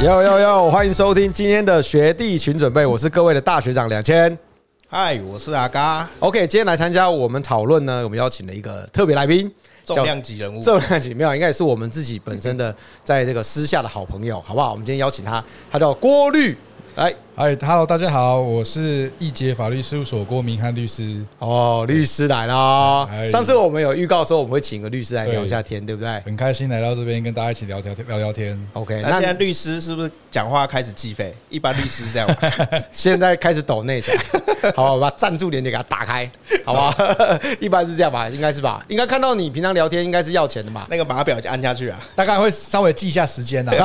呦呦呦！欢迎收听今天的学弟群准备，我是各位的大学长两千。嗨，我是阿嘎。OK，今天来参加我们讨论呢，我们邀请了一个特别来宾，重量级人物。重量级没有，应该也是我们自己本身的，在这个私下的好朋友，好不好？我们今天邀请他，他叫郭律。来，嗨，Hello，大家好，我是易杰法律事务所郭明翰律师。哦，律师来了。上次我们有预告说我们会请个律师来聊一下天，对不对？很开心来到这边跟大家一起聊聊聊聊天。OK，那现在律师是不是讲话开始计费？一般律师是这样，现在开始抖内起来，好吧，我把赞助链接给他打开，好不好？一般是这样吧，应该是吧？应该看到你平常聊天应该是要钱的嘛？那个码表就按下去啊，大概会稍微记一下时间呐。对，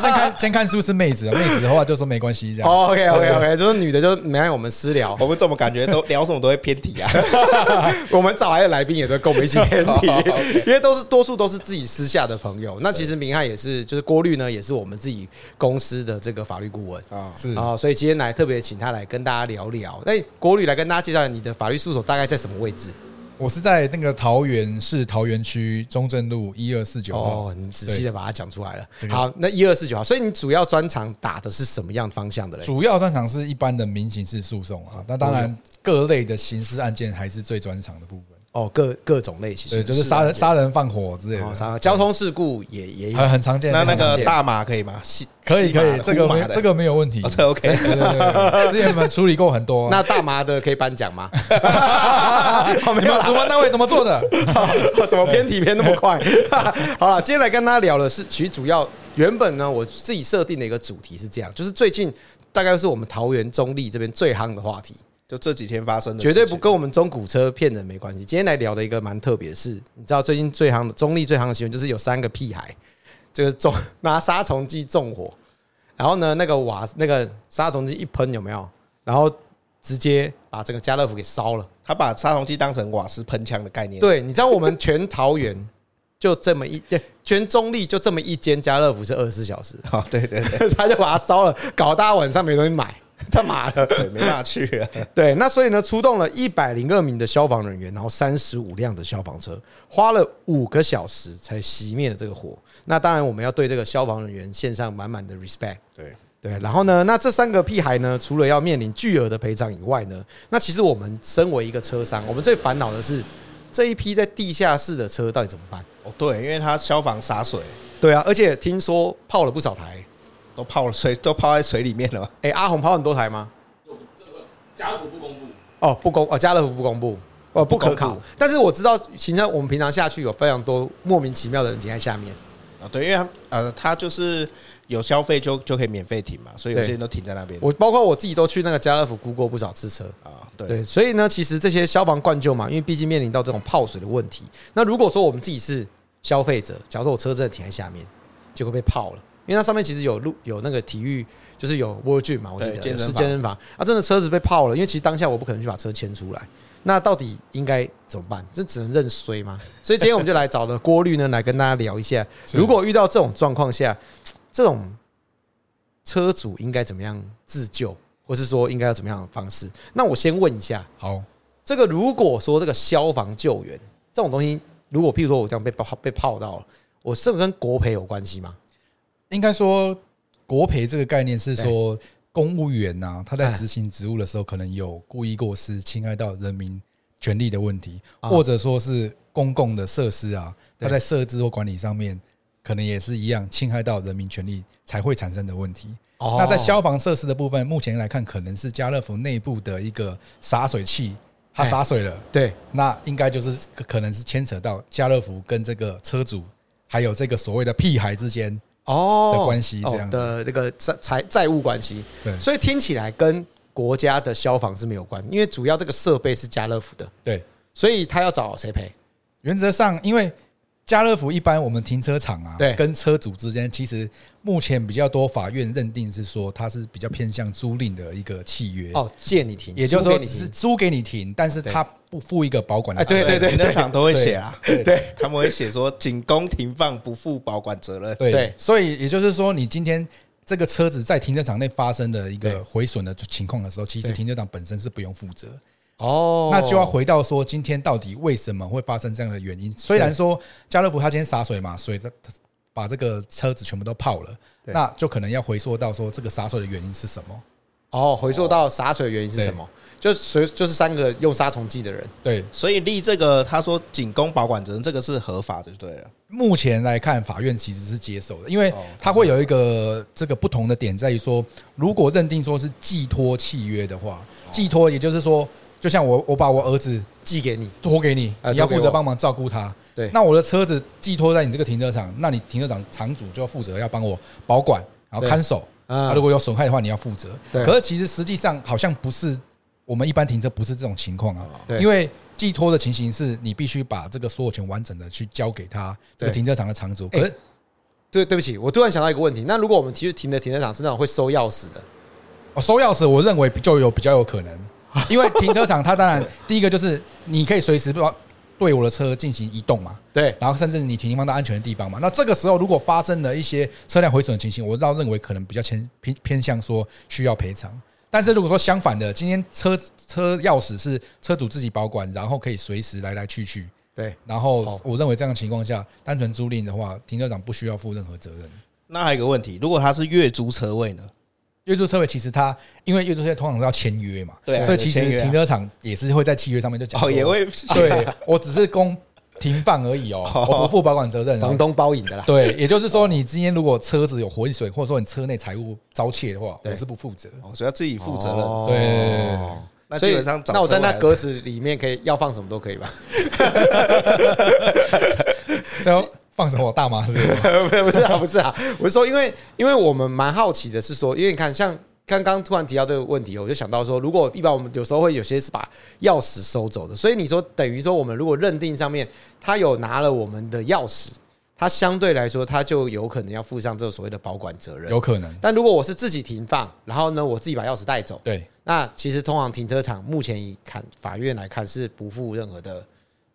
先看先看是不是妹子，妹子的话就说没关系 OK OK OK，就是女的就没让我们私聊，我们怎么感觉都聊什么都会偏题啊？我们找来的来宾也都跟我们一起偏题，因为都是多数都是自己私下的朋友。那其实明翰也是，就是郭律呢，也是我们自己公司的这个法律顾问啊，是啊，所以今天来特别请他来跟大家聊聊。那郭律来跟大家介绍你的法律事务所大概在什么位置？我是在那个桃园市桃园区中正路一二四九号。哦，你仔细的把它讲出来了。好，那一二四九号，所以你主要专长打的是什么样方向的嘞？主要专长是一般的民刑事诉讼啊，那当然各类的刑事案件还是最专长的部分。哦，各各种类型，对，就是杀人、杀人放火之类的，交通事故也也很很常见。那那个大麻可以吗？可以可以，这个没这个没有问题，这 OK。之前我们处理过很多。那大麻的可以颁奖吗？没有，主办单位怎么做的？怎么偏题偏那么快？好了，今天来跟大家聊的是，其实主要原本呢，我自己设定的一个主题是这样，就是最近大概是我们桃园中立这边最夯的话题。就这几天发生的，绝对不跟我们中古车骗人没关系。今天来聊的一个蛮特别的是，你知道最近最行的中立最行的新闻，就是有三个屁孩，就是中拿杀虫剂纵火，然后呢，那个瓦那个杀虫剂一喷有没有？然后直接把这个家乐福给烧了。他把杀虫剂当成瓦斯喷枪的概念。对，你知道我们全桃园就这么一，对，全中立就这么一间家乐福是二十四小时。哦，对对对，他就把它烧了，搞大家晚上没东西买。他妈的，对，没办法去了。对，那所以呢，出动了一百零二名的消防人员，然后三十五辆的消防车，花了五个小时才熄灭了这个火。那当然，我们要对这个消防人员献上满满的 respect。对对，然后呢，那这三个屁孩呢，除了要面临巨额的赔偿以外呢，那其实我们身为一个车商，我们最烦恼的是这一批在地下室的车到底怎么办？哦，对，因为他消防洒水。对啊，而且听说泡了不少台。都泡了水，都泡在水里面了。哎，阿红泡很多台吗？这个家乐福不公布哦，不公哦，家乐福不公布哦，不可考。但是我知道，其实我们平常下去有非常多莫名其妙的人停在下面啊。对，因为他呃，他就是有消费就就可以免费停嘛，所以有些人都停在那边。我包括我自己都去那个家乐福估过不少次车啊。对，所以呢，其实这些消防灌救嘛，因为毕竟面临到这种泡水的问题。那如果说我们自己是消费者，假如说我车真的停在下面，结果被泡了。因为它上面其实有路有那个体育，就是有 World Gym 嘛，我记得是健身房。啊，真的车子被泡了，因为其实当下我不可能去把车牵出来。那到底应该怎么办？就只能认衰吗？所以今天我们就来找了郭律呢，来跟大家聊一下，如果遇到这种状况下，这种车主应该怎么样自救，或是说应该要怎么样的方式？那我先问一下，好，这个如果说这个消防救援这种东西，如果譬如说我这样被泡被泡到了，我是跟国赔有关系吗？应该说，国赔这个概念是说，公务员呐，他在执行职务的时候，可能有故意过失、侵害到人民权利的问题，或者说是公共的设施啊，他在设置或管理上面，可能也是一样侵害到人民权利才会产生的问题。那在消防设施的部分，目前来看，可能是家乐福内部的一个洒水器，它洒水了，对，那应该就是可能是牵扯到家乐福跟这个车主，还有这个所谓的屁孩之间。哦，的关系这样的那个债债债务关系，对，所以听起来跟国家的消防是没有关，因为主要这个设备是家乐福的，对，所以他要找谁赔？原则上，因为。家乐福一般我们停车场啊，对，跟车主之间其实目前比较多法院认定是说它是比较偏向租赁的一个契约。哦，借你停，也就是说是租给你停，但是他不付一个保管的。对对对，停车场都会写啊，对，他们会写说仅供停放，不负保管责任。对，所以也就是说，你今天这个车子在停车场内发生的一个毁损的情况的时候，其实停车场本身是不用负责。哦，那就要回到说，今天到底为什么会发生这样的原因？虽然说家乐福他今天洒水嘛，水它把这个车子全部都泡了，那就可能要回溯到说这个洒水的原因是什么？哦，回溯到洒水的原因是什么？就随就是三个用杀虫剂的人，对，所以立这个他说仅供保管责任，这个是合法的，就对了。目前来看，法院其实是接受的，因为它会有一个这个不同的点在于说，如果认定说是寄托契约的话，寄托也就是说，就像我我把我儿子寄给你，托给你，你要负责帮忙照顾他。对，那我的车子寄托在你这个停车场，那你停车场场主就要负责要帮我保管，然后看守。啊，如果有损害的话，你要负责。对，可是其实实际上好像不是。我们一般停车不是这种情况啊，因为寄托的情形是你必须把这个所有权完整的去交给他这个停车场的场主。可是，对，对不起，我突然想到一个问题，那如果我们其实停的停车场是那种会收钥匙的，哦，收钥匙，我认为就有比较有可能，因为停车场它当然第一个就是你可以随时对我的车进行移动嘛，对，然后甚至你停放到安全的地方嘛。那这个时候如果发生了一些车辆毁损的情形，我倒认为可能比较偏偏偏向说需要赔偿。但是如果说相反的，今天车车钥匙是车主自己保管，然后可以随时来来去去，对。然后我认为这样的情况下，单纯租赁的话，停车场不需要负任何责任。那还有一个问题，如果他是月租车位呢？月租车位其实它因为月租车位通常是要签约嘛，对，所以其实停车场也是会在契约上面就讲，哦，也会对，我只是供。停放而已哦，我不负保管责任，房东包赢的啦。对，也就是说，你今天如果车子有毁损，或者说你车内财物遭窃的话，我是不负责，所以要自己负责任。对，那基本上，那我在那格子里面可以要放什么都可以吧？要放什么大麻是？不是啊，不是啊，我是说，因为因为我们蛮好奇的是说，因为你看像。刚刚突然提到这个问题，我就想到说，如果一般我们有时候会有些是把钥匙收走的，所以你说等于说我们如果认定上面他有拿了我们的钥匙，他相对来说他就有可能要负上这个所谓的保管责任，有可能。但如果我是自己停放，然后呢我自己把钥匙带走，对，那其实通常停车场目前以看法院来看是不负任何的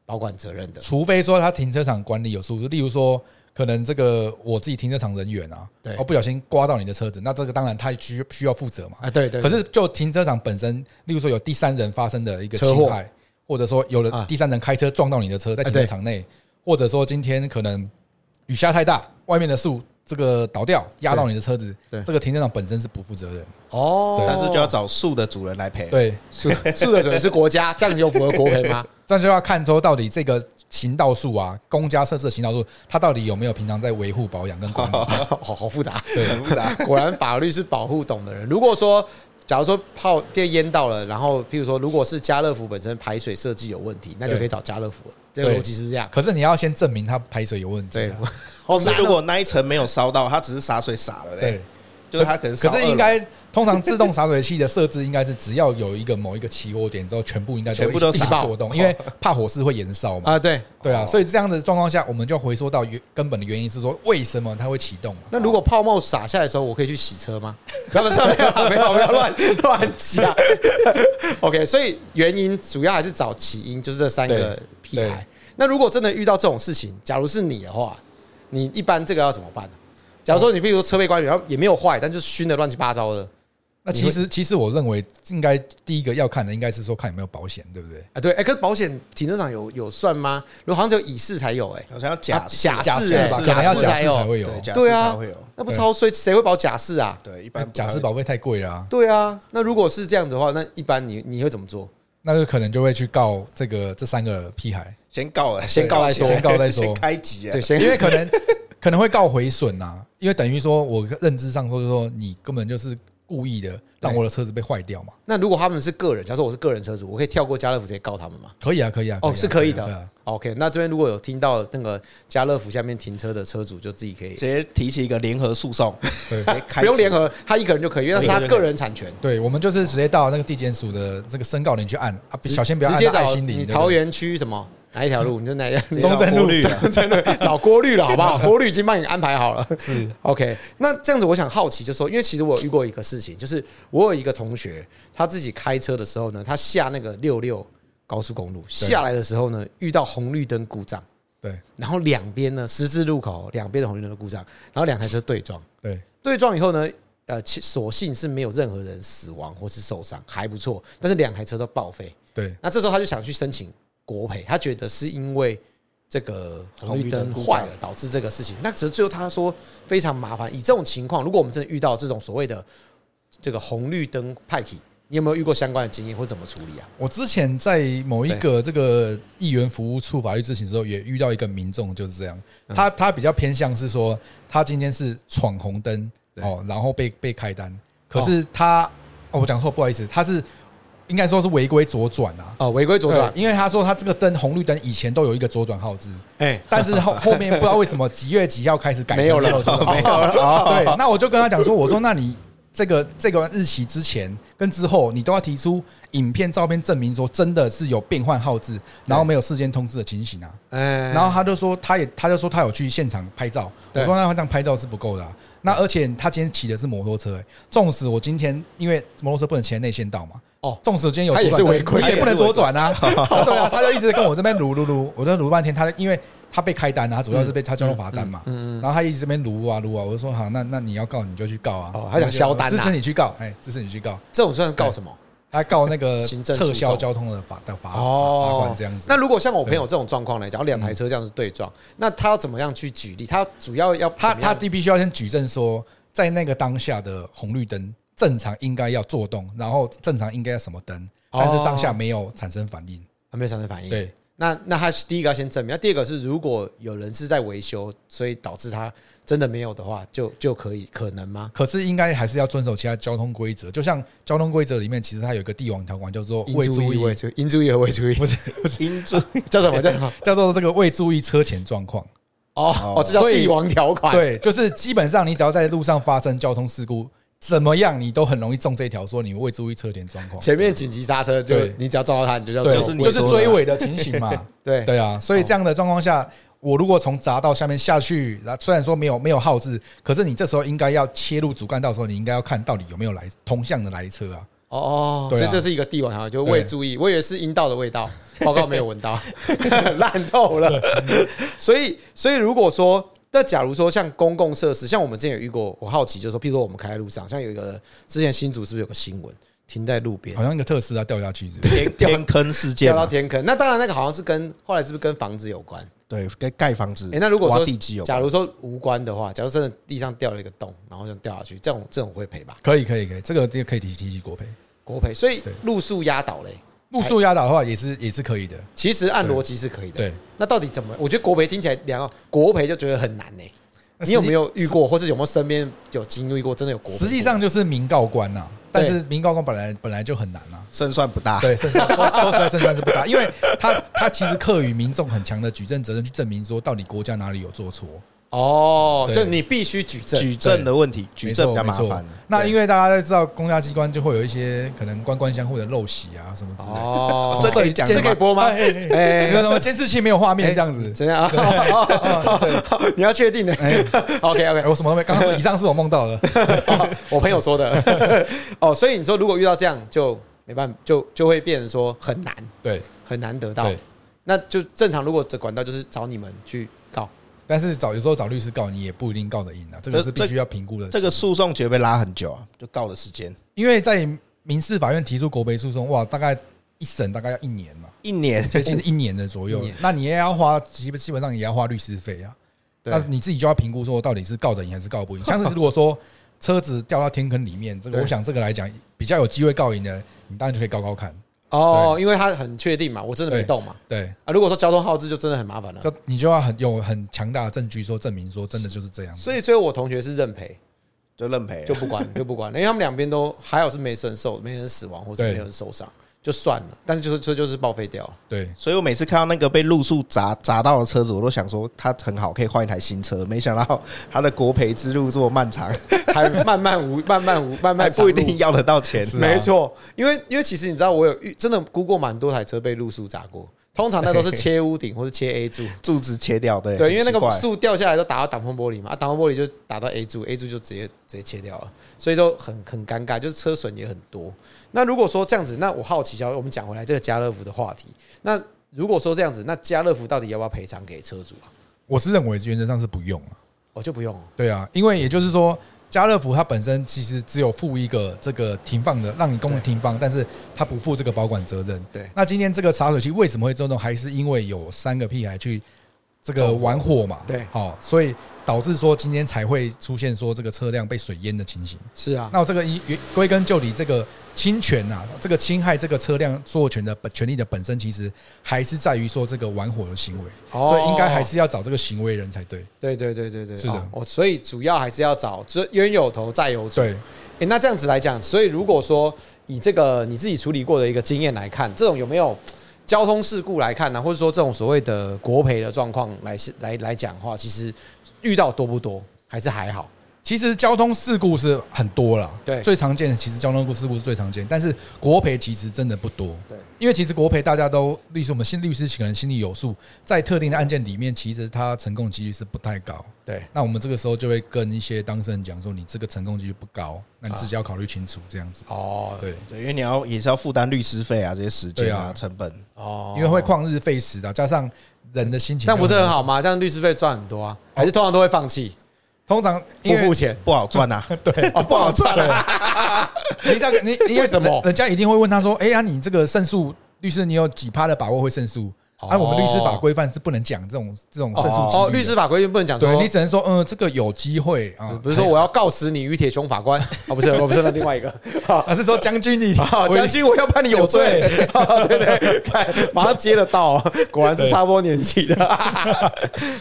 保管责任的，除非说他停车场管理有疏失，例如说。可能这个我自己停车场人员啊，对，哦，不小心刮到你的车子，那这个当然他需需要负责嘛。啊，对对。可是就停车场本身，例如说有第三人发生的一个侵害，或者说有了第三人开车撞到你的车在停车场内，或者说今天可能雨下太大，外面的树这个倒掉压到你的车子，对，这个停车场本身是不负责任。哦，但是就要找树的主人来赔。对，树 树的主人是国家，这样就符合国赔吗？这就要看说到底这个。行道树啊，公家设置的行道树，它到底有没有平常在维护保养跟管理？好 好复杂，对，很复杂。果然法律是保护懂的人。如果说，假如说泡电淹到了，然后譬如说，如果是家乐福本身排水设计有问题，那就可以找家乐福了。这个逻辑是这样。可是你要先证明它排水有问题。对，或是如果那一层没有烧到，它只是洒水洒了。对。就是它可能，可是应该通常自动洒水器的设置应该是只要有一个某一个起火点之后，全部应该全部都启作动，因为怕火势会延烧嘛。啊，对对啊，所以这样的状况下，我们就回缩到原根本的原因是说，为什么它会启动？那如果泡沫洒下来的时候，我可以去洗车吗？没有没有没有没有乱乱讲。OK，所以原因主要还是找起因，就是这三个屁孩。那如果真的遇到这种事情，假如是你的话，你一般这个要怎么办呢？假如说你比如说车被关，然后也没有坏，但就是熏的乱七八糟的，那其实其实我认为应该第一个要看的应该是说看有没有保险，对不对？啊，对，哎，可是保险停车场有有算吗？如果好像只有乙式才有，哎，好像要甲甲式吧，可能要甲式才会有，对啊，那不超衰，谁会保甲式啊？对，一般甲式保费太贵了。对啊，那如果是这样子的话，那一般你你会怎么做？那就可能就会去告这个这三个屁孩，先告了，先告再说，先告再说，开机啊，对，因为可能。可能会告毁损呐，因为等于说我认知上说，说你根本就是故意的让我的车子被坏掉嘛。那如果他们是个人，假如说我是个人车主，我可以跳过家乐福直接告他们吗？可以啊，可以啊。哦，是可以的。OK，那这边如果有听到那个家乐福下面停车的车主，就自己可以直接提起一个联合诉讼。对，不用联合，他一个人就可以，因为那是他个人产权。对，我们就是直接到那个地检署的这个申告人去按啊，小心不要按直接找爱心铃。你桃园区什么？哪一条路你就哪一条？中正路，中正路找郭律了，好不好？郭律已经帮你安排好了。是 OK。那这样子，我想好奇，就说，因为其实我有遇过一个事情，就是我有一个同学，他自己开车的时候呢，他下那个六六高速公路下来的时候呢，遇到红绿灯故障。对。然后两边呢，十字路口两边的红绿灯的故障，然后两台车对撞。对。对撞以后呢，呃，所幸是没有任何人死亡或是受伤，还不错。但是两台车都报废。对。那这时候他就想去申请。国赔，他觉得是因为这个红绿灯坏了，导致这个事情。那只是最后他说非常麻烦。以这种情况，如果我们真的遇到这种所谓的这个红绿灯派系，你有没有遇过相关的经验，或怎么处理啊？我之前在某一个这个议员服务处法律咨询的时候，也遇到一个民众就是这样。他他比较偏向是说，他今天是闯红灯哦，然后被被开单，可是他哦，我讲错，不好意思，他是应该说是违规左转啊。哦，违规左转，因为他说他这个灯红绿灯以前都有一个左转号志，哎，但是后 后面不知道为什么几月几号开始改没有了，没有了。对，那我就跟他讲说，我说那你。这个这个日期之前跟之后，你都要提出影片、照片证明说真的是有变换号志，然后没有事先通知的情形啊。然后他就说，他也他就说他有去现场拍照。我说那他这样拍照是不够的。那而且他今天骑的是摩托车，纵使我今天因为摩托车不能骑在内线道嘛。哦，纵使我今天有，他也是违规，也不能左转啊。对啊，他就一直跟我这边撸撸撸，我就撸半天。他因为。他被开单啊，他主要是被他交通罚单嘛，然后他一直这边撸啊撸啊，我就说好，那那你要告你就去告啊，哦，他想销单，支持你去告，哎，支持你去告，这种算告什么？他告那个 撤销交通的罚的罚罚款这样子。那如果像我朋友这种状况来讲，两台车这样子对撞，那他要怎么样去举例？他主要要他他必须要先举证说，在那个当下的红绿灯正常应该要做动，然后正常应该要什么灯，但是当下没有产生反应，没有产生反应，对。那那他是第一个要先证明，那第二个是如果有人是在维修，所以导致他真的没有的话，就就可以可能吗？可是应该还是要遵守其他交通规则，就像交通规则里面，其实它有一个帝王条款叫做未注意、应注意和未注意，不是不是应注意叫什么叫什么 叫做这个未注意车前状况哦哦，这叫帝王条款，对，就是基本上你只要在路上发生交通事故。怎么样，你都很容易中这一条，说你未注意车前状况。前面紧急刹车，就你只要撞到他，你就叫就是就是追尾的情形嘛。对对啊，所以这样的状况下，我如果从匝道下面下去，然后虽然说没有没有号志，可是你这时候应该要切入主干道的时候，你应该要看到底有没有来同向的来车啊。哦哦，所以这是一个帝王条，就未注意，我以为是阴道的味道，报告没有闻到，烂透了。所以所以如果说。那假如说像公共设施，像我们之前有遇过，我好奇就是说，譬如说我们开在路上，像有一个之前新竹是不是有个新闻，停在路边，好像一个特斯拉掉下去，天天坑事件，掉到天坑。那当然，那个好像是跟后来是不是跟房子有关？对，跟盖房子。哎，那如果说地基有假如说无关的话，假如真的地上掉了一个洞，然后就掉下去，这种这种会赔吧？可以，可以，可以，这个这个可以提提起国赔，国赔。所以路数压倒嘞。路树压倒的话也是也是可以的，其实按逻辑是可以的。对，那到底怎么？我觉得国培听起来两个国培就觉得很难呢。你有没有遇过，或者有没有身边有经历过？真的有国赔？实际上就是民告官呐，但是民告官本来本来就很难啊，胜算不大。对，胜算说实在胜算是不大，因为他他其实课与民众很强的举证责任，去证明说到底国家哪里有做错。哦，就你必须举证，举证的问题，举证比较麻烦。那因为大家都知道，公家机关就会有一些可能官官相护的陋习啊，什么之类的。哦，这可以讲，这可以播吗？哎，什么监视器没有画面这样子？怎样啊？你要确定的。OK OK，我什么都没，刚刚以上是我梦到的，我朋友说的。哦，所以你说如果遇到这样，就没办法，就就会变成说很难，对，很难得到。那就正常，如果这管道就是找你们去。但是找有时候找律师告你也不一定告得赢啊，这个是必须要评估的。这个诉讼绝对会拉很久啊，就告的时间。因为在民事法院提出国赔诉讼，哇，大概一审大概要一年嘛，一年接近一年的左右。那你也要花基本基本上也要花律师费啊。那你自己就要评估说到底是告得赢还是告不赢。像是如果说车子掉到天坑里面，这个我想这个来讲比较有机会告赢的，你当然就可以高高看。哦，因为他很确定嘛，我真的没动嘛。对啊，如果说交通号志就真的很麻烦了，就你就要很有很强大的证据说证明说真的就是这样。所以，所以我同学是认赔，就认赔，就不管就不管，因为他们两边都还好是没人受，没人死亡或者没人受伤。就算了，但是就是车就是报废掉。对，所以我每次看到那个被路树砸砸到的车子，我都想说它很好，可以换一台新车。没想到它的国赔之路这么漫长，还漫漫无 漫漫无漫漫不一定要得到钱。没错，因为因为其实你知道，我有真的估过蛮多台车被路树砸过。通常那都是切屋顶或是切 A 柱，柱子切掉，对对，因为那个树掉下来都打到挡风玻璃嘛，啊，挡风玻璃就打到 A 柱，A 柱就直接直接切掉了，所以都很很尴尬，就是车损也很多。那如果说这样子，那我好奇，叫我们讲回来这个家乐福的话题，那如果说这样子，那家乐福到底要不要赔偿给车主啊？我是认为原则上是不用啊，哦就不用。对啊，因为也就是说。家乐福它本身其实只有负一个这个停放的，让你公共停放，但是它不负这个保管责任。对，那今天这个洒水器为什么会震动？还是因为有三个屁孩去这个玩火嘛，对，好，所以导致说今天才会出现说这个车辆被水淹的情形。是啊，那我这个一归根究底，这个侵权呐，这个侵害这个车辆所有权的本权利的本身，其实还是在于说这个玩火的行为，所以应该还是要找这个行为人才对。对对对对对，是的，哦，所以主要还是要找这冤有头债有主。对，哎，那这样子来讲，所以如果说以这个你自己处理过的一个经验来看，这种有没有？交通事故来看呢，或者说这种所谓的国赔的状况来是来来讲的话，其实遇到多不多，还是还好。其实交通事故是很多了，对，最常见的其实交通事故是最常见，但是国赔其实真的不多，对，因为其实国赔大家都律师，我们新律师可能心里有数，在特定的案件里面，其实它成功几率是不太高，对，那我们这个时候就会跟一些当事人讲说，你这个成功几率不高，那你自己要考虑清楚这样子，哦，对。对，因为你要也是要负担律师费啊，这些时间啊成本，哦，因为会旷日费时的，加上人的心情，但不是很好吗？这样律师费赚很多啊，还是通常都会放弃？通常不付钱不好赚呐，对，不好赚。你这样你你为什么？人家一定会问他说：“哎呀，你这个胜诉律师，你有几趴的把握会胜诉？”按我们律师法规范是不能讲这种这种胜诉哦，律师法规范不能讲，对你只能说嗯，这个有机会啊，不是说我要告死你于铁雄法官。啊，不是，我不是那另外一个，而 是说将军你 将军我要判你有罪，对对，看马上接得到，果然是差不多年纪的。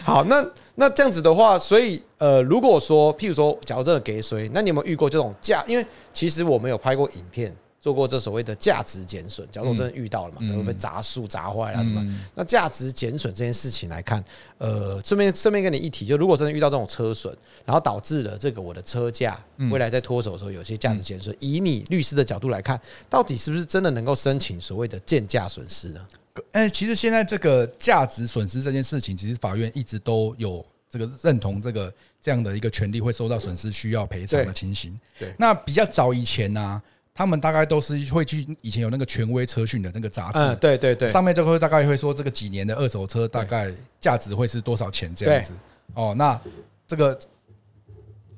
好，那。那这样子的话，所以呃，如果说譬如说，假如真的给谁，那你有没有遇过这种价？因为其实我们有拍过影片，做过这所谓的价值减损。假如我真的遇到了嘛，被砸树砸坏了什么？那价值减损这件事情来看，呃，顺便顺便跟你一提，就如果真的遇到这种车损，然后导致了这个我的车价未来在脱手的时候有些价值减损，以你律师的角度来看，到底是不是真的能够申请所谓的建价损失呢？哎，其实现在这个价值损失这件事情，其实法院一直都有这个认同这个这样的一个权利会受到损失需要赔偿的情形。对，那比较早以前呢、啊，他们大概都是会去以前有那个权威车讯的那个杂志，嗯，对对对，上面就会大概会说这个几年的二手车大概价值会是多少钱这样子。哦，那这个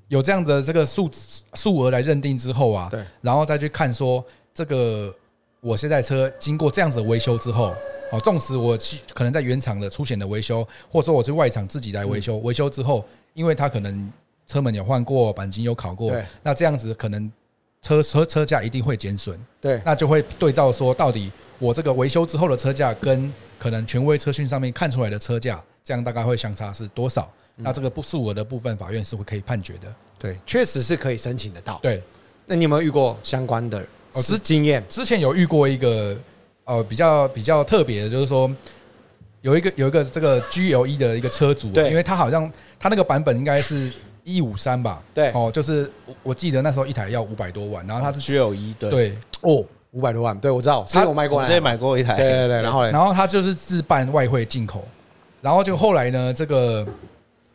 有这样的这个数数额来认定之后啊，对，然后再去看说这个。我现在车经过这样子的维修之后，哦，纵使我去可能在原厂的出险的维修，或者说我去外厂自己来维修，维修之后，因为它可能车门有换过，钣金有考过，那这样子可能车车车价一定会减损，对，那就会对照说，到底我这个维修之后的车价跟可能权威车讯上面看出来的车价，这样大概会相差是多少？那这个不数额的部分，法院是会可以判决的，对，确实是可以申请得到，对。那你有没有遇过相关的？哦，是经验。之前有遇过一个，呃，比较比较特别的，就是说有一个有一个这个 GLE 的一个车主，对，因为他好像他那个版本应该是一五三吧，对，哦，就是我记得那时候一台要五百多万，然后它是 GLE，对，对，哦，五百多万，对我知道，他有卖过，直接买过一台，对对对，然后然后他就是自办外汇进口，然后就后来呢，这个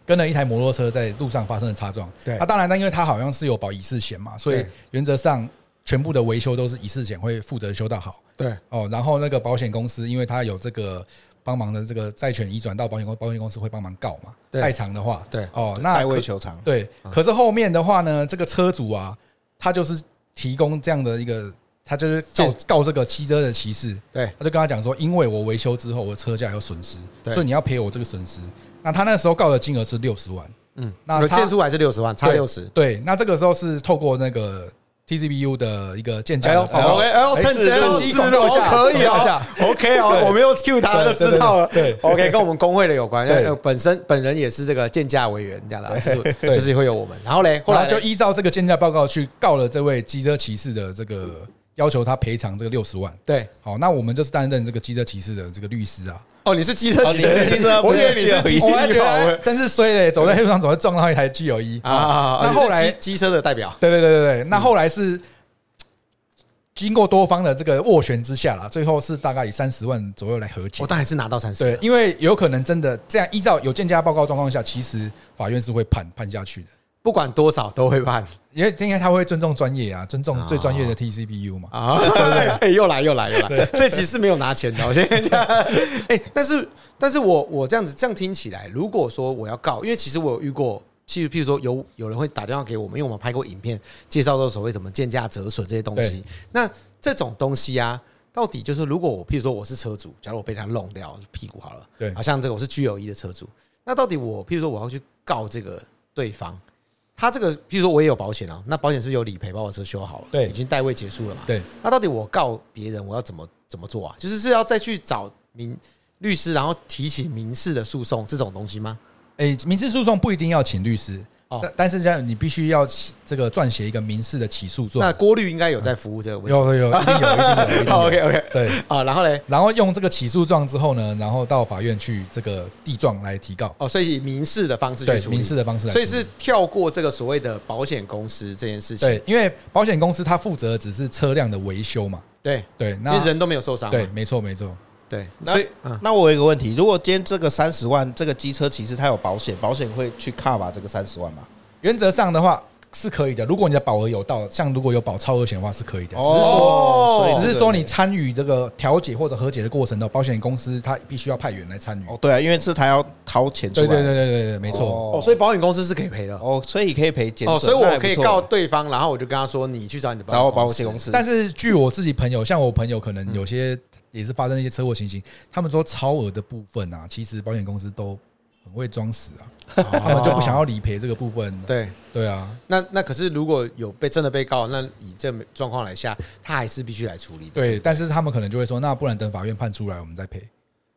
跟了一台摩托车在路上发生了擦撞，对，那当然，但因为他好像是有保乙式险嘛，所以原则上。全部的维修都是乙式险会负责修到好，对。哦，然后那个保险公司，因为他有这个帮忙的这个债权移转到保险公，保险公司会帮忙告嘛，代偿的话，对。哦，那代位求偿，对，可是后面的话呢，这个车主啊，他就是提供这样的一个，他就是告告这个汽车的骑士，对，他就跟他讲说，因为我维修之后我车价有损失，所以你要赔我这个损失。那他那时候告的金额是六十万，嗯，那建出来是六十万，差六十，对，那这个时候是透过那个。TCBU 的一个鉴价，OK，哎呦，趁机趁机广告可以啊，OK 哦，我们又 Q 他的知道了，对，OK，跟我们工会的有关，因为本身本人也是这个鉴价委员这样的，就是就是会有我们，然后嘞，后来就依照这个鉴价报告去告了这位机车骑士的这个。要求他赔偿这个六十万，对，好，那我们就是担任这个机车骑士的这个律师啊。哦，你是机车骑士，我以为你是我还觉得真是衰嘞，走在黑路上总会撞到一台 GLE 啊。那后来机车的代表，对对对对对，那后来是经过多方的这个斡旋之下啦，最后是大概以三十万左右来和解。我当然是拿到三十，对，因为有可能真的这样，依照有鉴价报告状况下，其实法院是会判判下去的。不管多少都会判，因为应该他会尊重专业啊，尊重最专业的 TCBU 嘛。啊，对不对？又来又来又来，这其实没有拿钱的。我先讲，哎，但是，但是我我这样子这样听起来，如果说我要告，因为其实我有遇过，其实譬如说有有人会打电话给我们，因为我们拍过影片介绍到所谓什么见价折损这些东西。那这种东西啊，到底就是如果我，譬如说我是车主，假如我被他弄掉屁股好了，对，好像这个我是 G L E 的车主，那到底我譬如说我要去告这个对方，他这个譬如说我也有保险啊，那保险是是有理赔，把我车修好了，对，已经代位结束了嘛，对，那到底我告别人我要怎么怎么做啊？就是是要再去找民律师，然后提起民事的诉讼这种东西吗？诶，民事诉讼不一定要请律师。但但是这样，你必须要这个撰写一个民事的起诉状。那郭律应该有在服务这个问题，有有有，一定有，一定有。OK OK，对啊，然后嘞，然后用这个起诉状之后呢，然后到法院去这个递状来提告。哦，所以以民事的方式去处理，民事的方式来，所以是跳过这个所谓的保险公司这件事情。对，因为保险公司它负责的只是车辆的维修嘛。对对，那人都没有受伤。对，没错没错。对，所以那我有一个问题，如果今天这个三十万这个机车其实它有保险，保险会去 cover 这个三十万吗？原则上的话是可以的，如果你的保额有到，像如果有保超额险的话是可以的。哦，只是说，只是说你参与这个调解或者和解的过程中，保险公司它必须要派员来参与。哦，对啊，因为是他要掏钱出来。对对对对对对，没错。哦，所以保险公司是可以赔的。哦，所以可以赔减。哦，所以我可以告对方，然后我就跟他说，你去找你的找我保险公司。但是据我自己朋友，像我朋友可能有些也是发生一些车祸情形，他们说超额的部分啊，其实保险公司都。很会装死啊，他们就不想要理赔这个部分。对对啊，那那可是如果有被真的被告，那以这状况来下，他还是必须来处理的。对，但是他们可能就会说，那不然等法院判出来，我们再赔。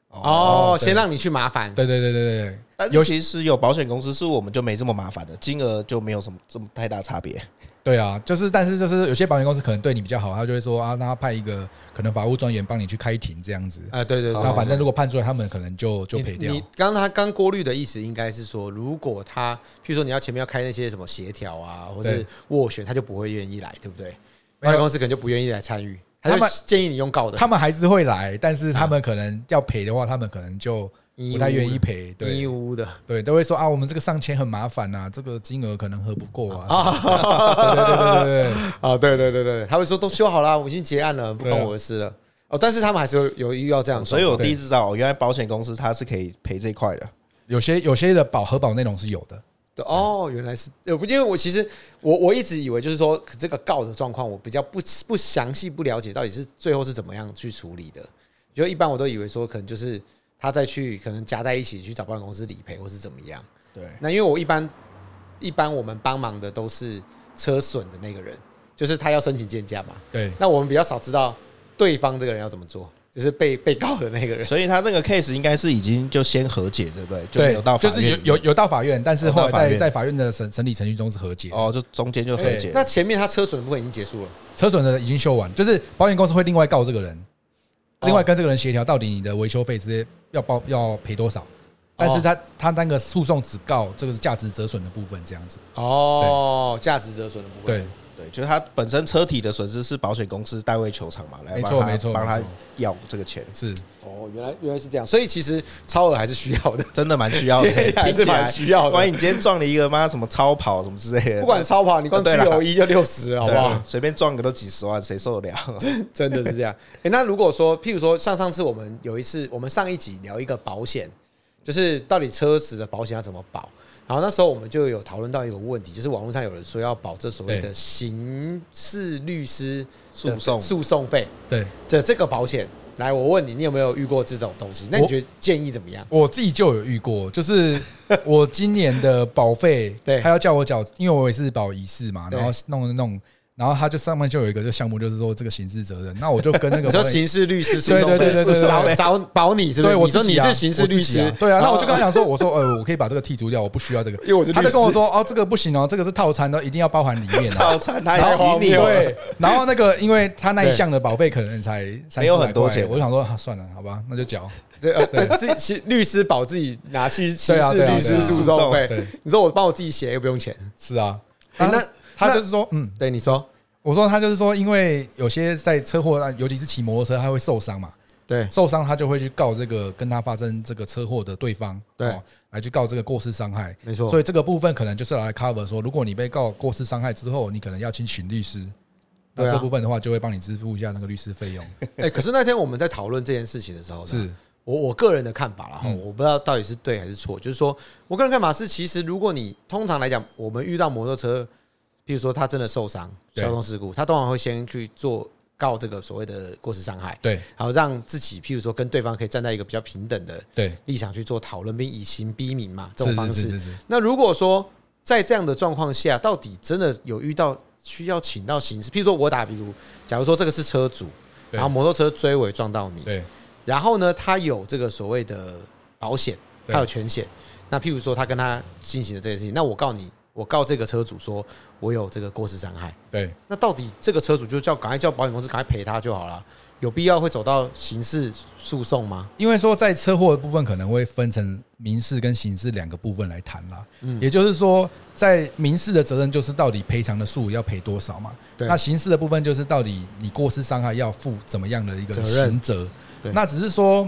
哦，先让你去麻烦。对对对对对，尤其是有保险公司，是我们就没这么麻烦的，金额就没有什么这么太大差别。对啊，就是，但是就是有些保险公司可能对你比较好，他就会说啊，那他派一个可能法务专员帮你去开庭这样子。啊，对对对。那反正如果判出来，他们可能就就赔掉。你刚刚他刚过滤的意思应该是说，如果他，譬如说你要前面要开那些什么协调啊，或是斡旋，他就不会愿意来，对不对？保险公司可能就不愿意来参与。他们建议你用告的，他们还是会来，但是他们可能要赔的话，他们可能就。不太愿意赔，对，义乌的，对，都会说啊，我们这个上签很麻烦呐，这个金额可能合不过啊。对对对对对，啊，对对对对，他会说都修好了，我已经结案了，不关我的事了。哦，但是他们还是有有遇到这样，所以我第一次知道，原来保险公司它是可以赔这一块的。有些有些的保核保内容是有的。哦，原来是，因为我其实我我一直以为就是说这个告的状况，我比较不不详细不了解到底是最后是怎么样去处理的。就一般我都以为说可能就是。他再去可能夹在一起去找保险公司理赔或是怎么样？对，那因为我一般一般我们帮忙的都是车损的那个人，就是他要申请鉴价嘛。对，那我们比较少知道对方这个人要怎么做，就是被被告的那个人。所以他那个 case 应该是已经就先和解，对不对？就没有到法院，就是有有有到法院，但是后来在在法院的审审理程序中是和解。哦，就中间就和解。那前面他车损的部分已经结束了，车损的已经修完，就是保险公司会另外告这个人，另外跟这个人协调到底你的维修费直接。要包要赔多少？但是他他那个诉讼只告这个是价值折损的部分，这样子。哦，价值折损的部分。对对，就是它本身车体的损失是保险公司代为求偿嘛，来没错没错，帮他要这个钱。是哦，原来原来是这样，所以其实超额还是需要的，真的蛮需要的，还是蛮需要的。万一你今天撞了一个妈什么超跑什么之类的，不管超跑，你光 GOE 就六十，好不好？随便撞个都几十万，谁受得了？真的是这样。哎，那如果说，譬如说，像上次我们有一次，我们上一集聊一个保险。就是到底车子的保险要怎么保？然后那时候我们就有讨论到一个问题，就是网络上有人说要保这所谓的刑事律师诉讼诉讼费。对，的这个保险，来，我问你，你有没有遇过这种东西？那你觉得建议怎么样？我自己就有遇过，就是 我今年的保费，对，他要叫我缴，因为我也是保一次嘛，然后弄弄。然后他就上面就有一个这项目，就是说这个刑事责任。那我就跟那个 你说刑事律师，对对对对对，找找保你是不是？对，我说你是刑事律师，对啊。那我就跟他讲说，我说呃，我可以把这个剔除掉，我不需要这个。因为我他就跟我说哦，这个不行哦，这个是套餐的，一定要包含里面的套餐。他还洗你对，然后那个因为他那一项的保费可能才没有很多钱，我就想说算了，好吧，那就缴。对呃，自己律师保自己拿去刑事律师诉讼费。你说我帮我自己写又不用钱，是啊。那他就是说，嗯，对你说。我说他就是说，因为有些在车祸，尤其是骑摩托车，他会受伤嘛。对，受伤他就会去告这个跟他发生这个车祸的对方，对，来去告这个过失伤害。没错。所以这个部分可能就是来 cover 说，如果你被告过失伤害之后，你可能要请请律师，那这部分的话就会帮你支付一下那个律师费用。哎，可是那天我们在讨论这件事情的时候，是我我个人的看法了哈，我不知道到底是对还是错。就是说我个人看法是，其实如果你通常来讲，我们遇到摩托车。譬如说他真的受伤，交通事故，他通常会先去做告这个所谓的过失伤害，对，然后让自己譬如说跟对方可以站在一个比较平等的对立场去做讨论，并以刑逼民嘛，这种方式。是是是是。那如果说在这样的状况下，到底真的有遇到需要请到刑事？譬如说我打比如，假如说这个是车主，然后摩托车追尾撞到你，对，然后呢，他有这个所谓的保险，他有全险。那譬如说他跟他进行的这件事情，那我告你。我告这个车主说，我有这个过失伤害。对，那到底这个车主就叫赶快叫保险公司赶快赔他就好了，有必要会走到刑事诉讼吗？因为说在车祸的部分可能会分成民事跟刑事两个部分来谈啦。嗯，也就是说，在民事的责任就是到底赔偿的数要赔多少嘛？对。那刑事的部分就是到底你过失伤害要负怎么样的一个刑责？对。那只是说。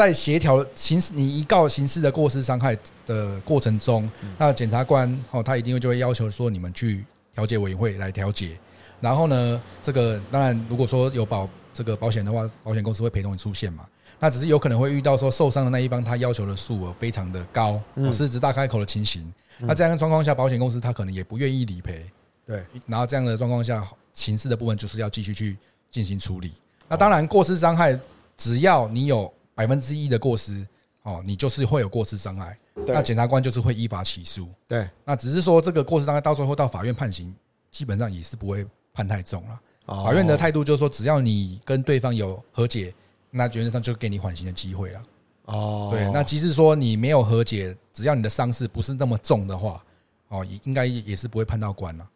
在协调刑事，你一告刑事的过失伤害的过程中，那检察官哦，他一定会就会要求说你们去调解委员会来调解。然后呢，这个当然如果说有保这个保险的话，保险公司会陪同你出现嘛。那只是有可能会遇到说受伤的那一方他要求的数额非常的高，狮子大开口的情形。那这样的状况下，保险公司他可能也不愿意理赔。对，然后这样的状况下，刑事的部分就是要继续去进行处理。那当然，过失伤害只要你有。百分之一的过失，哦，你就是会有过失伤害，那检察官就是会依法起诉。对，那只是说这个过失伤害到最后到法院判刑，基本上也是不会判太重了。法院的态度就是说，只要你跟对方有和解，那原则上就给你缓刑的机会了。哦，对，那即使说你没有和解，只要你的伤势不是那么重的话，哦，也应该也是不会判到关了。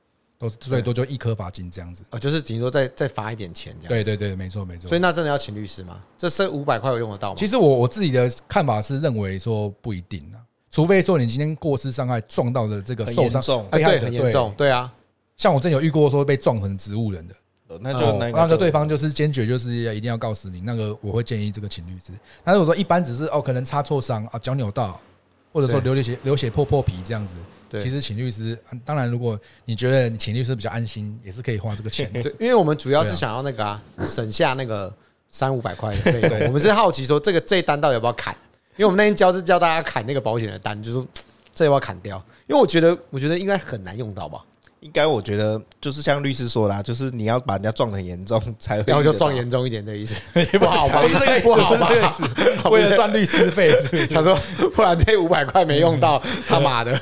都最多就一颗罚金这样子，哦，就是顶多再再罚一点钱这样。对对对，没错没错。所以那真的要请律师吗？这剩五百块有用得到吗？其实我我自己的看法是认为说不一定啊，除非说你今天过失伤害撞到的这个受伤，对，很严重，对啊。像我之前有遇过说被撞成植物人的，那就那个对方就是坚决就是要一定要告死你，那个我会建议这个请律师。但是我说一般只是哦，可能擦挫伤啊，脚扭到，或者说流流血流血破破皮这样子。其实请律师，当然如果你觉得你请律师比较安心，也是可以花这个钱。对，因为我们主要是想要那个啊，省下那个三五百块的费用。我们是好奇说，这个这一单到底要不要砍？因为我们那天教是教大家砍那个保险的单，就是这要不要砍掉？因为我觉得，我觉得应该很难用到吧。应该我觉得就是像律师说啦，就是你要把人家撞得很严重才会，然后就撞严重一点的意思，不好吧？不好吧？为了赚律师费？他说，不然这五百块没用到，他妈的，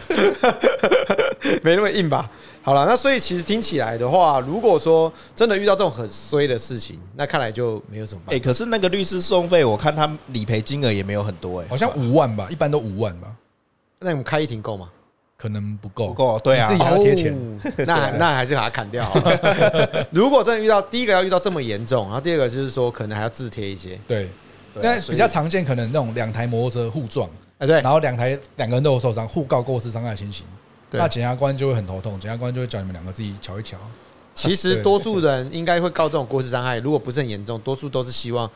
没那么硬吧？好了，那所以其实听起来的话，如果说真的遇到这种很衰的事情，那看来就没有什么办法。哎，可是那个律师送费，我看他理赔金额也没有很多，哎，好像五万吧，一般都五万吧。那你们开一庭够吗？可能不够，不够，对啊，自己还要贴钱，哦、那那还是把它砍掉。好了。如果真的遇到第一个要遇到这么严重，然后第二个就是说可能还要自贴一些，对，那比较常见，可能那种两台摩托车互撞，哎对，然后两台两个人都有受伤，互告过失伤害的情形，那检察官就会很头痛，检察官就会叫你们两个自己瞧一瞧。其实多数人应该会告这种过失伤害，如果不是很严重，多数都是希望。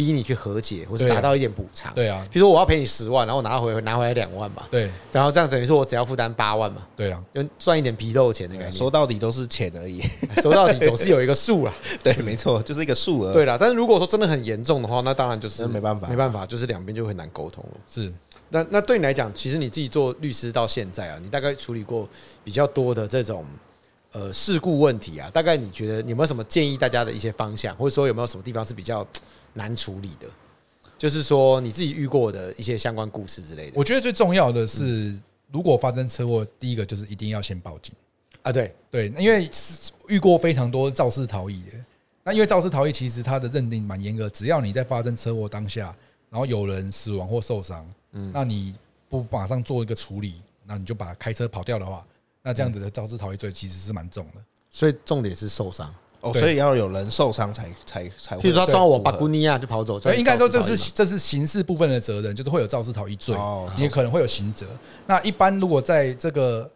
逼你去和解，或是达到一点补偿。对啊，比如说我要赔你十万，然后我拿回拿回来两万吧。对，然后这样等于说我只要负担八万嘛。对啊，就赚一点皮肉钱的感觉。说到底都是钱而已，说到底总是有一个数啦。对，没错，就是一个数额。对啦，但是如果说真的很严重的话，那当然就是没办法，没办法，就是两边就很难沟通了。是，那那对你来讲，其实你自己做律师到现在啊，你大概处理过比较多的这种呃事故问题啊，大概你觉得你有没有什么建议大家的一些方向，或者说有没有什么地方是比较？难处理的，就是说你自己遇过的一些相关故事之类的。我觉得最重要的是，如果发生车祸，第一个就是一定要先报警啊。对对，因为遇过非常多肇事逃逸的。那因为肇事逃逸其实它的认定蛮严格，只要你在发生车祸当下，然后有人死亡或受伤，嗯，那你不马上做一个处理，那你就把开车跑掉的话，那这样子的肇事逃逸罪其实是蛮重的。所以重点是受伤。哦，所以要有人受伤才才才会。譬如说他撞我巴古尼亚就跑走，所以应该说这是这是刑事部分的责任，就是会有肇事逃逸罪，你也可能会有刑责。那一般如果在这个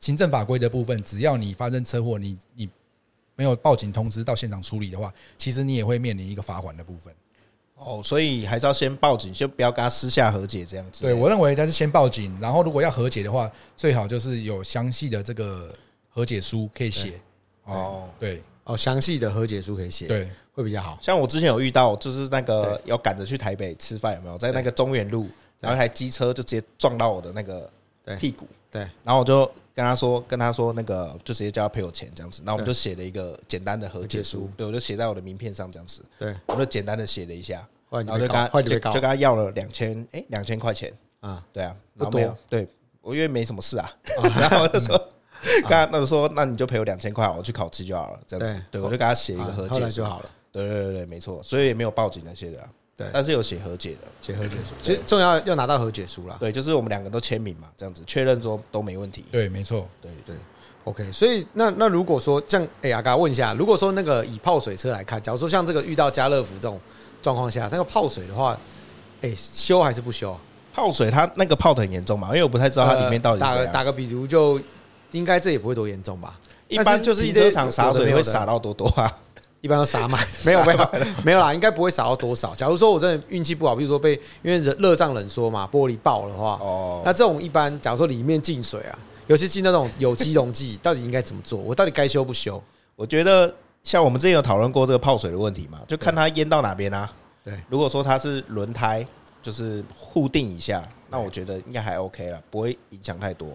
行政法规的部分，只要你发生车祸，你你没有报警通知到现场处理的话，其实你也会面临一个罚款的部分。哦，所以还是要先报警，先不要跟他私下和解这样子。对，我认为他是先报警，然后如果要和解的话，最好就是有详细的这个和解书可以写。哦，对。哦，详细的和解书可以写，对，会比较好。像我之前有遇到，就是那个要赶着去台北吃饭，有没有？在那个中原路，然后一台机车就直接撞到我的那个屁股，对，然后我就跟他说，跟他说那个就直接叫他赔我钱这样子，那我们就写了一个简单的和解书，对，我就写在我的名片上这样子，对，我就简单的写了一下，然后就跟他就就跟他要了两千，哎，两千块钱。啊，对啊，不多，对我因为没什么事啊，然后我就说，跟他那就说，那你就赔我两千块，我去考期就好了，这样子，对，我就给他写一个和解就好了，对对对对，没错，所以也没有报警那些的。对，但是有写和解的，写和解书，其实重要要拿到和解书啦。对，就是我们两个都签名嘛，这样子确认说都没问题。对，没错。对对，OK。所以那那如果说像哎呀，刚刚问一下，如果说那个以泡水车来看，假如说像这个遇到家乐福这种状况下，那个泡水的话，哎，修还是不修？泡水它那个泡的很严重嘛？因为我不太知道它里面到底打个打个比如，就应该这也不会多严重吧？一般就是停车场洒水会洒到多多啊？一般都洒满，没有没有 没有啦，应该不会洒到多少。假如说我真的运气不好，比如说被因为热胀冷缩嘛，玻璃爆的话，哦，那这种一般，假如说里面进水啊，尤其进那种有机溶剂，到底应该怎么做？我到底该修不修？我觉得像我们之前有讨论过这个泡水的问题嘛，就看它淹到哪边啊。对，如果说它是轮胎，就是固定一下，那我觉得应该还 OK 了，不会影响太多。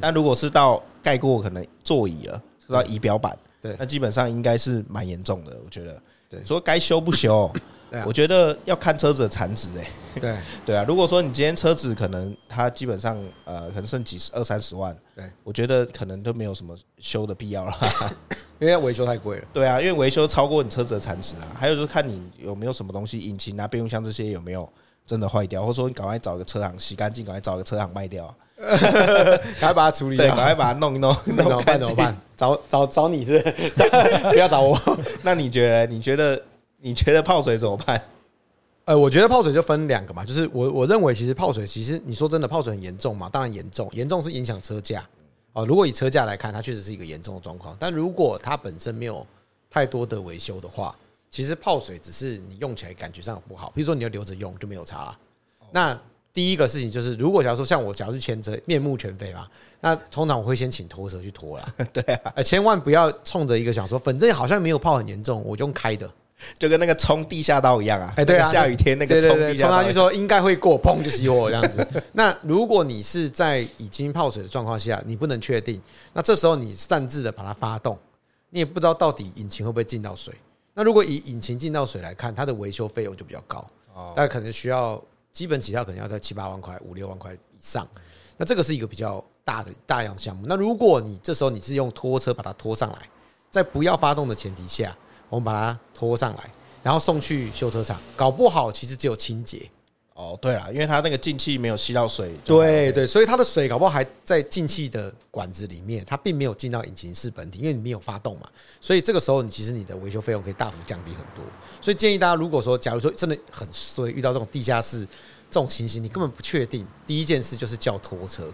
但如果是到盖过可能座椅了，是到仪表板。对，那基本上应该是蛮严重的，我觉得。对，说该修不修，我觉得要看车子的残值诶。对，对啊。如果说你今天车子可能它基本上呃可能剩几十二三十万，对，我觉得可能都没有什么修的必要了，因为维修太贵了。对啊，因为维修超过你车子的残值啊。还有就是看你有没有什么东西，引擎啊、变速箱这些有没有真的坏掉，或者说你赶快找个车行洗干净，赶快找个车行卖掉。赶快把它处理掉，赶快把它弄一弄，弄怎么办？怎么办？找找找你是，不要找我。那你觉得？你觉得？你觉得泡水怎么办？呃，我觉得泡水就分两个嘛，就是我我认为其实泡水，其实你说真的泡水很严重嘛？当然严重，严重是影响车价哦。如果以车价来看，它确实是一个严重的状况。但如果它本身没有太多的维修的话，其实泡水只是你用起来感觉上不好。比如说你要留着用就没有差了。那第一个事情就是，如果假如说像我，假如是前车面目全非嘛，那通常我会先请拖车去拖啦。对啊，千万不要冲着一个想说，反正好像没有泡很严重，我就用开的，就跟那个冲地下道一样啊。哎，对啊，下雨天那个冲地下道，冲上去说应该会过，砰就熄火这样子。那如果你是在已经泡水的状况下，你不能确定，那这时候你擅自的把它发动，你也不知道到底引擎会不会进到水。那如果以引擎进到水来看，它的维修费用就比较高，大概可能需要。基本起跳可能要在七八万块、五六万块以上，那这个是一个比较大的大样项目。那如果你这时候你是用拖车把它拖上来，在不要发动的前提下，我们把它拖上来，然后送去修车厂，搞不好其实只有清洁。哦，对了，因为它那个进气没有吸到水，对对，所以它的水搞不好还在进气的管子里面，它并没有进到引擎室本体，因为你没有发动嘛，所以这个时候你其实你的维修费用可以大幅降低很多。所以建议大家，如果说假如说真的很衰，遇到这种地下室这种情形，你根本不确定，第一件事就是叫拖车，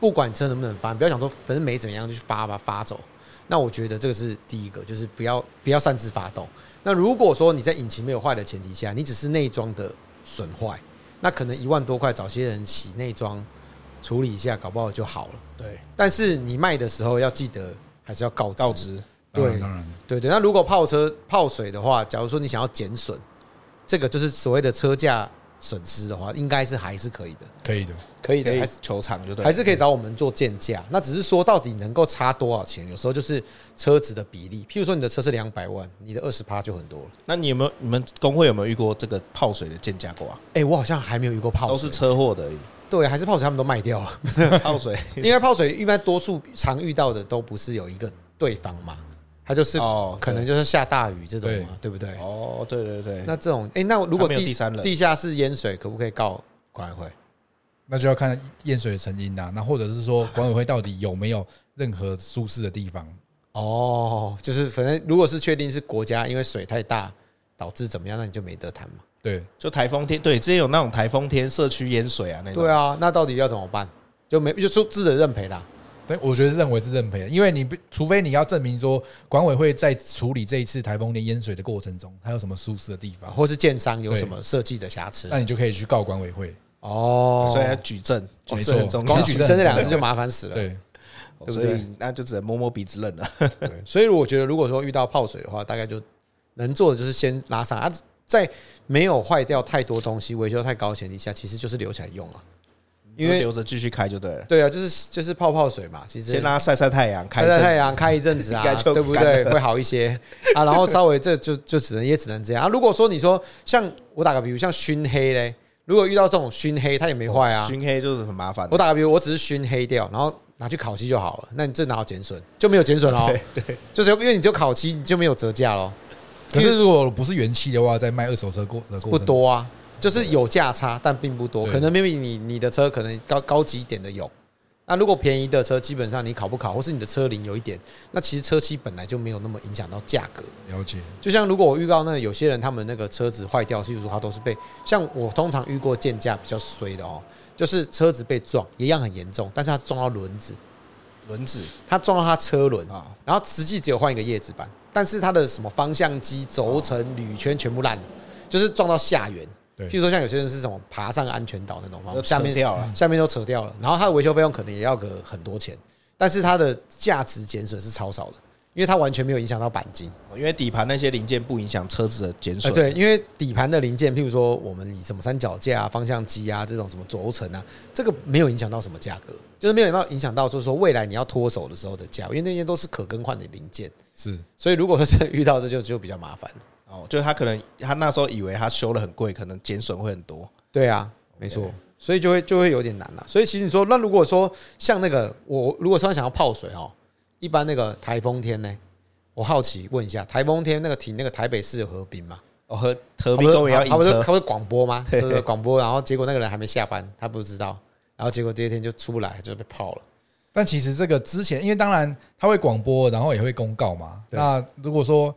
不管车能不能发，不要想说反正没怎样就去发吧发走。那我觉得这个是第一个，就是不要不要擅自发动。那如果说你在引擎没有坏的前提下，你只是内装的。损坏，那可能一万多块，找些人洗内装处理一下，搞不好就好了。对，但是你卖的时候要记得还是要告知。告知，对，当然，对对。那如果泡车泡水的话，假如说你想要减损，这个就是所谓的车价。损失的话，应该是还是可以的，可以的，可以的，还是球场就对，还是可以找我们做建价。那只是说到底能够差多少钱，有时候就是车子的比例。譬如说你的车是两百万，你的二十趴就很多了。那你有没有你们工会有没有遇过这个泡水的建价过啊？哎，我好像还没有遇过泡水，都是车祸的而已。对，还是泡水他们都卖掉了。泡水，因为泡水一般多数常遇到的都不是有一个对方嘛。它就是哦，可能就是下大雨这种嘛，对不对？哦，对对对。那这种，哎，那如果地地下室淹水，可不可以告管委会？那就要看淹水的成因呐。那或者是说，管委会到底有没有任何疏失的地方？哦，就是反正如果是确定是国家因为水太大导致怎么样，那你就没得谈嘛。对，就台风天，对，之前有那种台风天社区淹水啊，那种。对啊，那到底要怎么办？就没就说自责认赔啦。对，我觉得认为是认赔的，因为你不，除非你要证明说管委会在处理这一次台风天淹水的过程中，还有什么疏失的地方，或是建商有什么设计的瑕疵，那你就可以去告管委会。哦，所以要举证，举证很重要。光举证这两个字就麻烦死了。对，所以那就只能摸摸鼻子认了。对，所以我觉得如果说遇到泡水的话，大概就能做的就是先拉上啊，在没有坏掉太多东西、维修太高的前提下，其实就是留起来用啊。因为留着继续开就对了。对啊，就是就是泡泡水嘛，其实先让它晒晒太阳，晒晒太阳，开一阵子啊，对不对？会好一些啊。然后稍微这就就只能也只能这样啊。如果说你说像我打个比如像熏黑嘞，如果遇到这种熏黑，它也没坏啊。熏黑就是很麻烦。我打个比如，我只是熏黑掉，然后拿去烤漆就好了。那你这哪有减损？就没有减损哦。对，就是因为你就烤漆，你就没有折价喽。可是如果不是原漆的话，在卖二手车过不多啊。就是有价差，但并不多。可能 maybe 你你的车可能高高级一点的有，那如果便宜的车，基本上你考不考，或是你的车龄有一点，那其实车漆本来就没有那么影响到价格。了解。就像如果我预告那有些人，他们那个车子坏掉，譬如说他都是被像我通常遇过鉴价比较衰的哦，就是车子被撞一样很严重，但是他撞到轮子，轮子他撞到他车轮啊，然后实际只有换一个叶子板，但是他的什么方向机、轴承、铝圈全部烂了，就是撞到下缘。譬如说，像有些人是什么爬上安全岛那种方，下面掉了下面都扯掉了，然后它的维修费用可能也要个很多钱，但是它的价值减损是超少的，因为它完全没有影响到钣金，因为底盘那些零件不影响车子的减损。对，因为底盘的零件，譬如说我们以什么三脚架啊、方向机啊这种什么轴承啊，这个没有影响到什么价格，就是没有到影响到就是说未来你要脱手的时候的价，因为那些都是可更换的零件。是，所以如果是遇到这就就比较麻烦。哦，就是他可能他那时候以为他修的很贵，可能减损会很多。对啊，没错，所以就会就会有点难了。所以其实你说，那如果说像那个我如果突然想要泡水哦，一般那个台风天呢，我好奇问一下，台风天那个停那个台北市有河滨吗？哦，河河滨公园要，他不是他不是广播吗？对对，广播，然后结果那个人还没下班，他不知道，然后结果第二天就出不来，就被泡了。但其实这个之前，因为当然他会广播，然后也会公告嘛。那如果说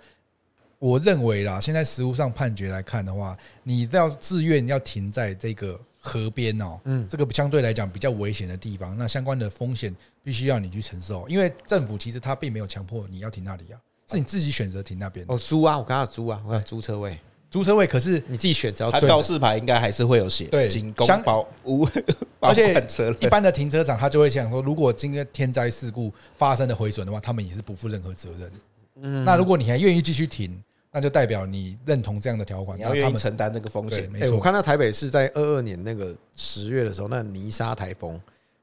我认为啦，现在实务上判决来看的话，你要自愿要停在这个河边哦，嗯，这个相对来讲比较危险的地方，那相关的风险必须要你去承受，因为政府其实他并没有强迫你要停那里啊，是你自己选择停那边。哦，租啊，我刚刚租啊，我要租车位，租车位，可是你自己选择。他告示牌应该还是会有写，对，仅供保无，而且一般的停车场他就会想说，如果今天天灾事故发生的毁损的话，他们也是不负任何责任。嗯，那如果你还愿意继续停。那就代表你认同这样的条款，你要愿意承担这个风险。没错，我看到台北市在二二年那个十月的时候，那泥沙台风，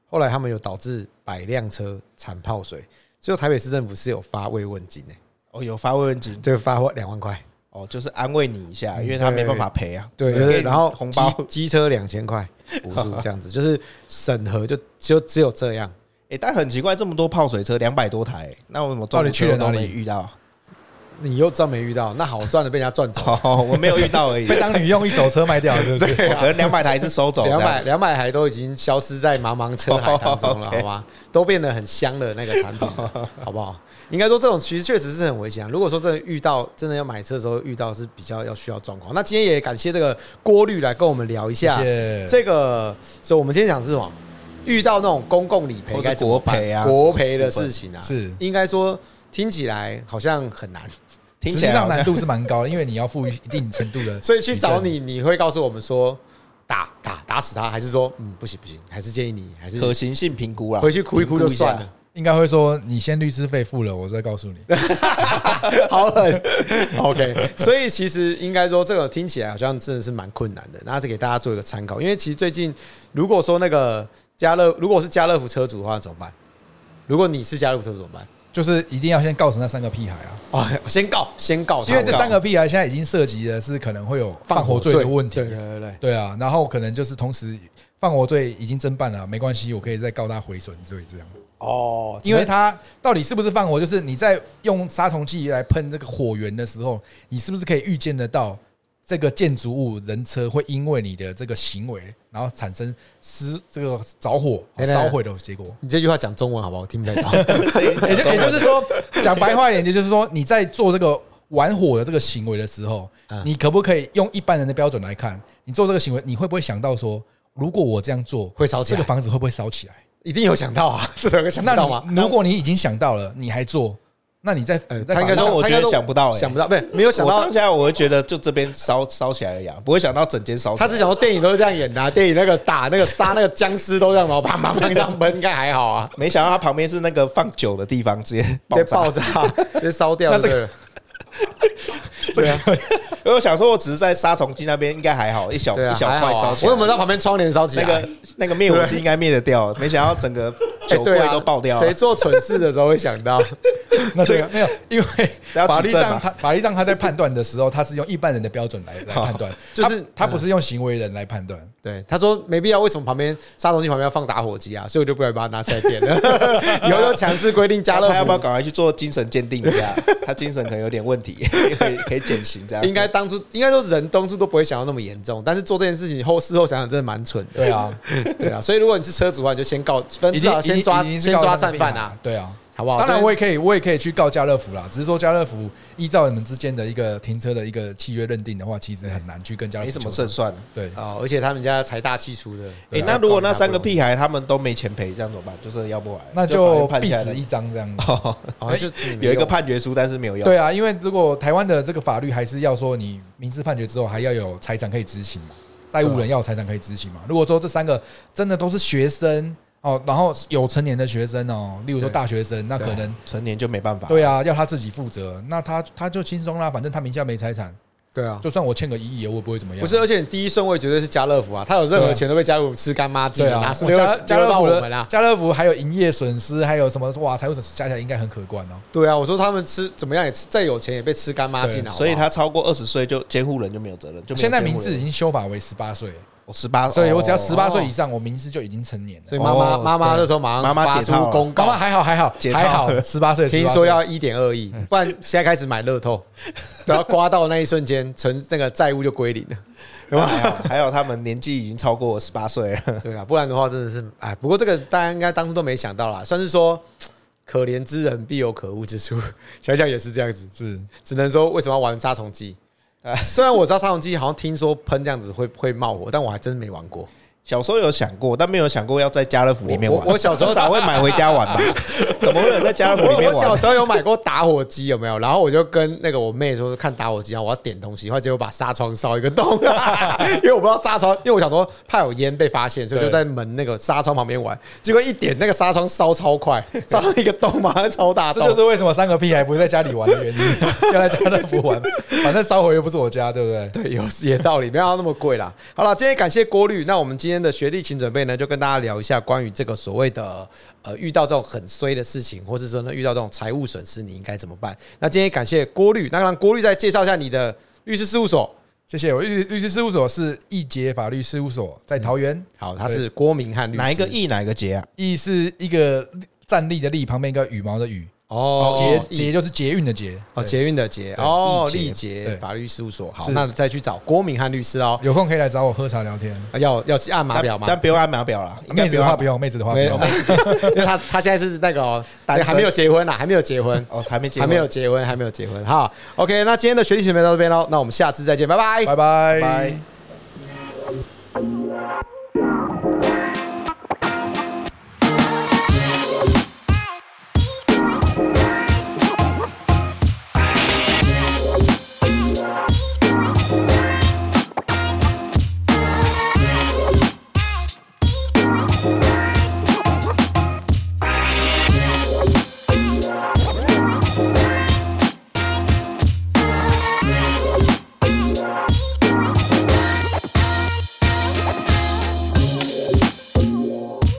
后来他们有导致百辆车惨泡水，最后台北市政府是有发慰问金诶。哦，有发慰问金，对，发两万块。哦，就是安慰你一下，因为他没办法赔啊。对对，然后红包机车两千块补助这样子，就是审核就就只有这样。诶，但很奇怪，这么多泡水车两百多台，那为什么到底去了哪里遇到？你又真没遇到，那好赚的被人家赚走，我没有遇到而已，被当女用一手车卖掉，是不是？可能两百台是收走，两百两百台都已经消失在茫茫车海当中了，好吗？都变得很香的那个产品，好不好？应该说这种其实确实是很危险。如果说真的遇到，真的要买车的时候遇到是比较要需要状况。那今天也感谢这个郭律来跟我们聊一下这个，所以我们今天讲是什么？遇到那种公共理赔该怎么办啊？国赔的事情啊，是应该说听起来好像很难。实际上难度是蛮高的，因为你要付一定程度的，所以去找你，你会告诉我们说打打打死他，还是说嗯不行不行，还是建议你还是可行性评估啊，回去哭一哭就算了。应该会说你先律师费付了，我再告诉你。好狠，OK。所以其实应该说这个听起来好像真的是蛮困难的，那这给大家做一个参考。因为其实最近如果说那个家乐，如果是家乐福车主的话怎么办？如果你是家乐福车主怎么办？就是一定要先告诉那三个屁孩啊！哦，先告，先告，因为这三个屁孩现在已经涉及的是可能会有放火罪的问题。对对对对，对啊，然后可能就是同时放火罪已经侦办了，没关系，我可以再告他毁损罪这样。哦，因为他到底是不是放火，就是你在用杀虫剂来喷这个火源的时候，你是不是可以预见得到？这个建筑物、人车会因为你的这个行为，然后产生失这个着火、烧毁的结果。你这句话讲中文好不好？我听不太懂。也就也就是说，讲白话一点，就是说，你在做这个玩火的这个行为的时候，你可不可以用一般人的标准来看，你做这个行为，你会不会想到说，如果我这样做会烧起来，这个房子会不会烧起来？一定有想到啊，这个想到吗？如果你已经想到了，你还做？那你在呃，他应该说，我觉得想不到，想不到，不是没有想到。当下我会觉得，就这边烧烧起来而已，不会想到整间烧。他只想说电影都是这样演的，电影那个打那个杀那个僵尸都这样嘛，砰砰砰这样喷，应该还好啊。没想到他旁边是那个放酒的地方，直接直接爆炸，直接烧掉。那这个对啊，因 为我想说，我只是在杀虫剂那边应该还好，一小一小块烧起来。我怎么知道旁边窗帘烧起来？那个那个灭火器应该灭得掉，没想到整个酒柜都爆掉了。谁做蠢事的时候会想到？那这个没有，因为法律上他法律上他在判断的时候，他是用一般人的标准来来判断，就是他不是用行为人来判断。对，他说没必要，为什么旁边杀虫剂旁边要放打火机啊？所以我就不敢把它拿起来点了。以后要强制规定家乐福，他要不要赶快去做精神鉴定一下？他精神可能有点问题，可以可以减刑这样。应该当初应该说人当初都不会想到那么严重，但是做这件事情后事后想想真的蛮蠢的。对啊，对啊，所以如果你是车主的话，你就先告分，至少先抓先抓战犯啊。对啊。好不好？当然，我也可以，我也可以去告家乐福啦。只是说，家乐福依照你们之间的一个停车的一个契约认定的话，其实很难去跟家乐福没什么胜算。对啊，而且他们家财大气粗的。哎，那如果那三个屁孩他们都没钱赔，这样怎么办？就是要不来，那就壁纸一张这样。哦，就有一个判决书，但是没有用。对啊，因为如果台湾的这个法律还是要说，你民事判决之后还要有财产可以执行嘛，债务人要有财产可以执行嘛。如果说这三个真的都是学生。哦，然后有成年的学生哦，例如说大学生，那可能成年就没办法。对啊，要他自己负责，那他他就轻松啦，反正他名下没财产。对啊，就算我欠个一亿，我也不会怎么样。不是，而且第一顺位绝对是家乐福啊，他有任何钱都被家乐福吃干抹净啊。家家乐福家乐福还有营业损失，还有什么哇？财务损失加起来应该很可观哦。对啊，我说他们吃怎么样也再有钱也被吃干抹净了。所以他超过二十岁就监护人就没有责任。就现在名字已经修法为十八岁。我十八，所以我只要十八岁以上，我名字就已经成年了。所以妈妈妈妈那时候马上妈妈解出公告，妈妈还好还好还好，十八岁听说要一点二亿，不然现在开始买乐透，等到刮到那一瞬间，成那个债务就归零了。还好还好，他们年纪已经超过十八岁了。对啦，不然的话真的是哎，不过这个大家应该当初都没想到啦，算是说可怜之人必有可恶之处，想想也是这样子，是。只能说为什么要玩杀虫剂？虽然我知道杀虫剂好像听说喷这样子会会冒火，但我还真没玩过。小时候有想过，但没有想过要在家乐福里面玩。我小时候 咋会买回家玩吧？怎么会有在家乐福里面玩？我小时候有买过打火机，有没有？然后我就跟那个我妹说，看打火机啊，我要点东西，然后结果把纱窗烧一个洞，因为我不知道纱窗，因为我想说怕有烟被发现，所以就在门那个纱窗旁边玩。结果一点那个纱窗烧超快，烧一个洞马上超大。这就是为什么三个屁还不在家里玩的原因，要在家乐福玩。反正烧火又不是我家，对不对？对，有也道理，没有那么贵啦。好了，今天感谢郭律，那我们今天。的学弟请准备呢，就跟大家聊一下关于这个所谓的呃，遇到这种很衰的事情，或者说呢，遇到这种财务损失，你应该怎么办？那今天感谢郭律，那让郭律再介绍一下你的律师事务所。谢谢，我律律师事务所是易杰法律事务所，在桃园。好，他是郭明翰律师。哪一个易，哪一个杰啊？易是一个站立的立，旁边一个羽毛的羽。哦，捷捷就是捷运的捷哦，捷运的捷哦，立捷法律事务所。好，那再去找郭明翰律师哦。有空可以来找我喝茶聊天。要要去按码表吗？但不用按码表了。妹子的话不用，妹子的话不用，因为他他现在是那个还没有结婚啦，还没有结婚哦，还没结，还没有结婚，还没有结婚。哈，OK，那今天的学弟请到这边喽，那我们下次再见，拜拜，拜拜，拜。